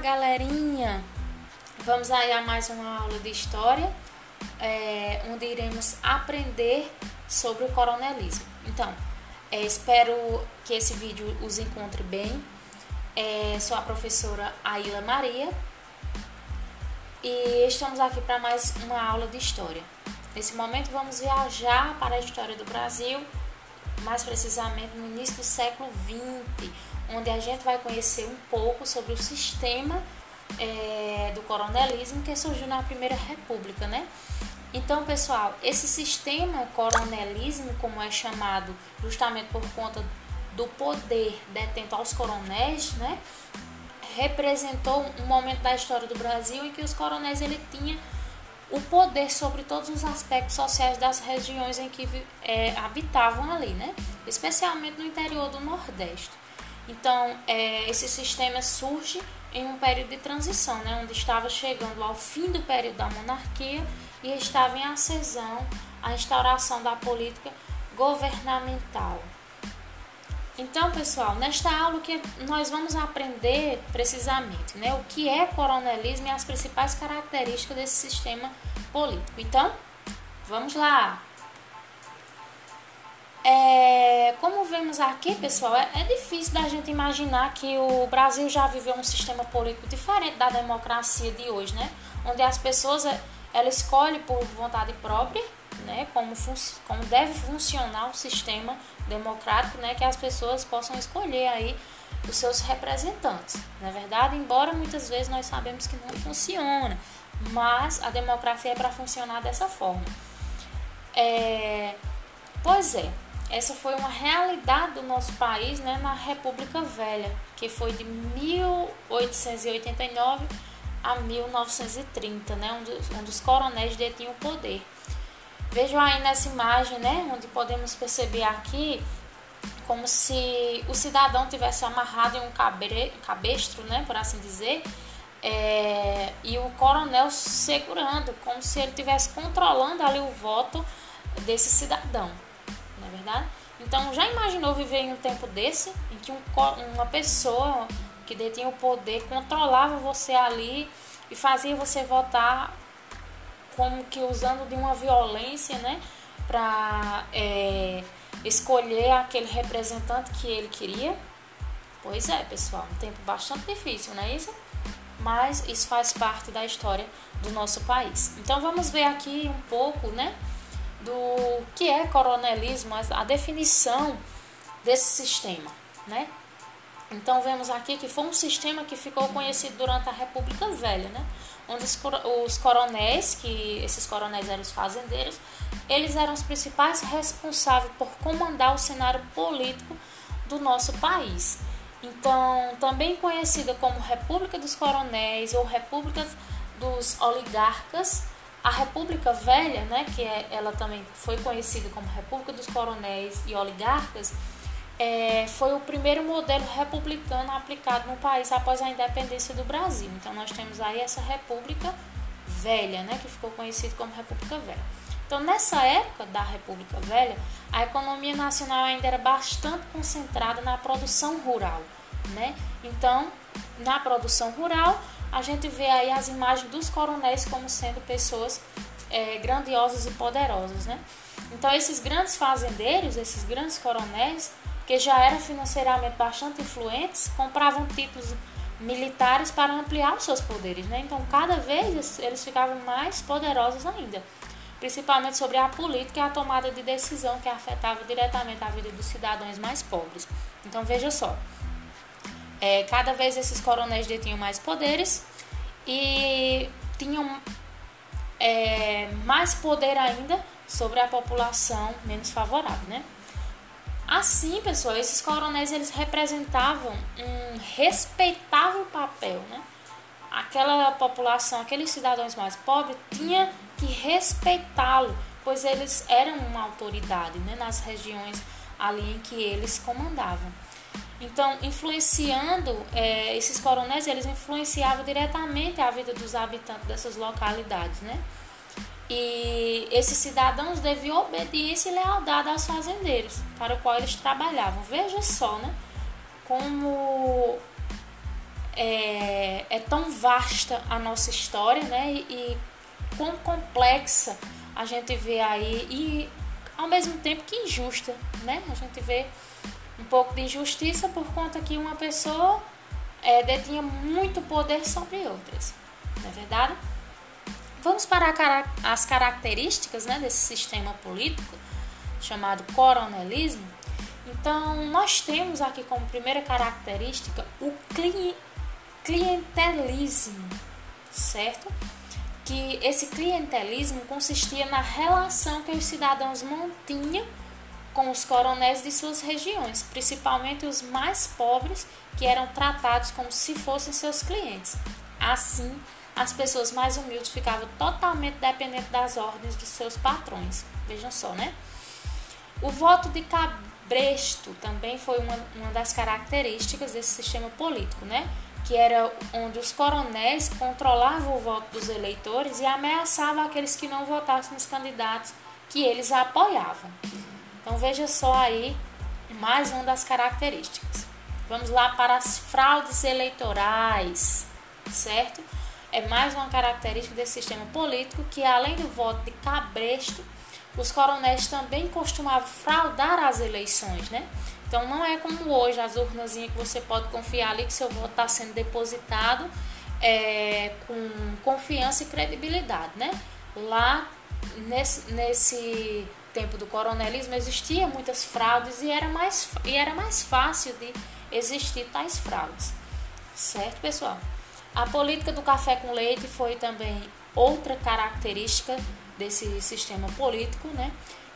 galerinha! Vamos aí a mais uma aula de história, é, onde iremos aprender sobre o coronelismo. Então, é, espero que esse vídeo os encontre bem. É, sou a professora Aila Maria e estamos aqui para mais uma aula de história. Nesse momento, vamos viajar para a história do Brasil, mais precisamente no início do século XX, onde a gente vai conhecer um pouco sobre o sistema é, do coronelismo que surgiu na Primeira República, né? Então, pessoal, esse sistema coronelismo, como é chamado, justamente por conta do poder detento aos coronéis, né? Representou um momento da história do Brasil em que os coronéis ele tinha o poder sobre todos os aspectos sociais das regiões em que é, habitavam ali, né? Especialmente no interior do Nordeste. Então, é, esse sistema surge em um período de transição, né, onde estava chegando ao fim do período da monarquia e estava em ascensão a instauração da política governamental. Então, pessoal, nesta aula que nós vamos aprender precisamente né, o que é coronelismo e as principais características desse sistema político. Então, vamos lá! É, como vemos aqui, pessoal, é, é, difícil da gente imaginar que o Brasil já viveu um sistema político diferente da democracia de hoje, né? Onde as pessoas é, ela escolhe por vontade própria, né? Como, como deve funcionar o sistema democrático, né? Que as pessoas possam escolher aí os seus representantes, não é verdade? Embora muitas vezes nós sabemos que não funciona, mas a democracia é para funcionar dessa forma. É, pois é, essa foi uma realidade do nosso país né, na República Velha, que foi de 1889 a 1930, né, onde, onde os coronéis detinham o poder. Vejam aí nessa imagem, né, onde podemos perceber aqui como se o cidadão tivesse amarrado em um cabre, cabestro, né, por assim dizer, é, e o coronel segurando, como se ele estivesse controlando ali o voto desse cidadão é verdade? Então, já imaginou viver em um tempo desse, em que um, uma pessoa que detinha o poder controlava você ali e fazia você votar como que usando de uma violência, né, para é, escolher aquele representante que ele queria? Pois é, pessoal, um tempo bastante difícil, não é isso? Mas isso faz parte da história do nosso país. Então vamos ver aqui um pouco, né? Do que é coronelismo, a definição desse sistema, né? Então vemos aqui que foi um sistema que ficou conhecido durante a República Velha, né? Onde os coronéis, que esses coronéis eram os fazendeiros, eles eram os principais responsáveis por comandar o cenário político do nosso país. Então, também conhecida como República dos Coronéis ou República dos Oligarcas, a República Velha, né, que é, ela também foi conhecida como República dos Coronéis e Oligarcas, é, foi o primeiro modelo republicano aplicado no país após a independência do Brasil. Então nós temos aí essa República Velha, né, que ficou conhecida como República Velha. Então nessa época da República Velha, a economia nacional ainda era bastante concentrada na produção rural, né? Então, na produção rural, a gente vê aí as imagens dos coronéis como sendo pessoas é, grandiosas e poderosas, né? Então esses grandes fazendeiros, esses grandes coronéis, que já eram financeiramente bastante influentes, compravam títulos militares para ampliar os seus poderes, né? Então cada vez eles ficavam mais poderosos ainda, principalmente sobre a política e a tomada de decisão que afetava diretamente a vida dos cidadãos mais pobres. Então veja só, é, cada vez esses coronéis detinham mais poderes e tinham é, mais poder ainda sobre a população menos favorável, né? Assim, pessoal, esses coronéis eles representavam um respeitável papel, né? Aquela população, aqueles cidadãos mais pobres tinha que respeitá-lo, pois eles eram uma autoridade, né, nas regiões ali em que eles comandavam. Então, influenciando é, esses coronéis, eles influenciavam diretamente a vida dos habitantes dessas localidades, né? E esses cidadãos deviam obediência e lealdade aos fazendeiros, para o qual eles trabalhavam. Veja só, né? Como é, é tão vasta a nossa história, né? E, e quão complexa a gente vê aí e ao mesmo tempo que injusta, né? A gente vê pouco de injustiça por conta que uma pessoa é, detinha muito poder sobre outras, não é verdade? Vamos para as características né, desse sistema político chamado coronelismo. Então, nós temos aqui como primeira característica o clientelismo, certo? Que esse clientelismo consistia na relação que os cidadãos mantinham com os coronéis de suas regiões, principalmente os mais pobres, que eram tratados como se fossem seus clientes. Assim, as pessoas mais humildes ficavam totalmente dependentes das ordens dos seus patrões. Vejam só, né? O voto de cabresto também foi uma, uma das características desse sistema político, né? Que era onde os coronéis controlavam o voto dos eleitores e ameaçavam aqueles que não votassem nos candidatos que eles apoiavam. Então veja só aí mais uma das características. Vamos lá para as fraudes eleitorais, certo? É mais uma característica desse sistema político que além do voto de cabresto, os coronéis também costumavam fraudar as eleições, né? Então não é como hoje as urnazinhas que você pode confiar ali que seu voto está sendo depositado é, com confiança e credibilidade, né? Lá nesse, nesse tempo do coronelismo existia muitas fraudes e era mais, e era mais fácil de existir tais fraudes. Certo, pessoal? A política do café com leite foi também outra característica desse sistema político, né?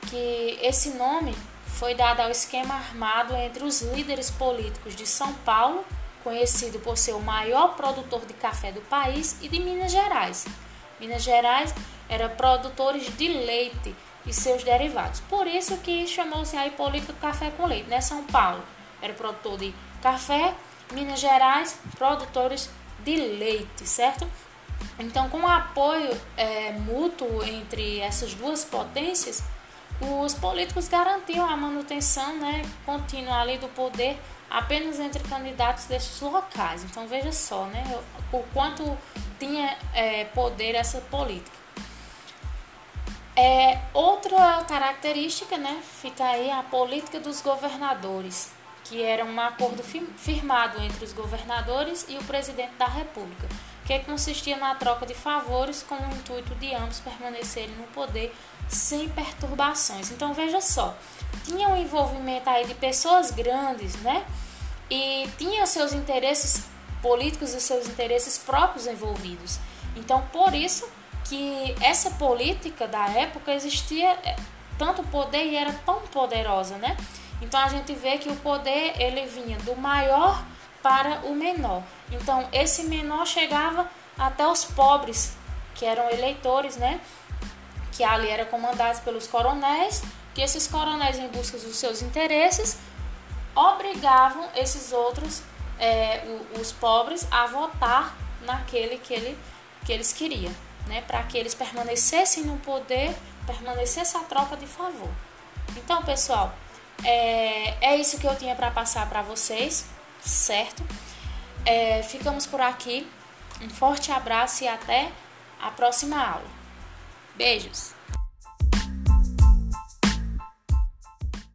Que esse nome foi dado ao esquema armado entre os líderes políticos de São Paulo, conhecido por ser o maior produtor de café do país, e de Minas Gerais. Minas Gerais era produtores de leite e seus derivados. Por isso que chamou-se política do café com leite, né? São Paulo era produtor de café, Minas Gerais, produtores de leite, certo? Então, com o apoio é, mútuo entre essas duas potências, os políticos garantiam a manutenção né, contínua ali do poder apenas entre candidatos destes locais. Então, veja só né, o quanto tinha é, poder essa política. É, outra característica, né, fica aí a política dos governadores, que era um acordo firmado entre os governadores e o presidente da República, que consistia na troca de favores com o intuito de ambos permanecerem no poder sem perturbações. Então veja só, tinha um envolvimento aí de pessoas grandes, né? E tinha seus interesses políticos e seus interesses próprios envolvidos. Então por isso que essa política da época existia é, tanto poder e era tão poderosa, né? Então a gente vê que o poder ele vinha do maior para o menor. Então esse menor chegava até os pobres, que eram eleitores, né? Que ali eram comandados pelos coronéis, que esses coronéis em busca dos seus interesses obrigavam esses outros, é, os pobres, a votar naquele que, ele, que eles queriam né, para que eles permanecessem no poder, permanecesse a troca de favor. Então, pessoal, é, é isso que eu tinha para passar para vocês, certo? É, ficamos por aqui. Um forte abraço e até a próxima aula. Beijos!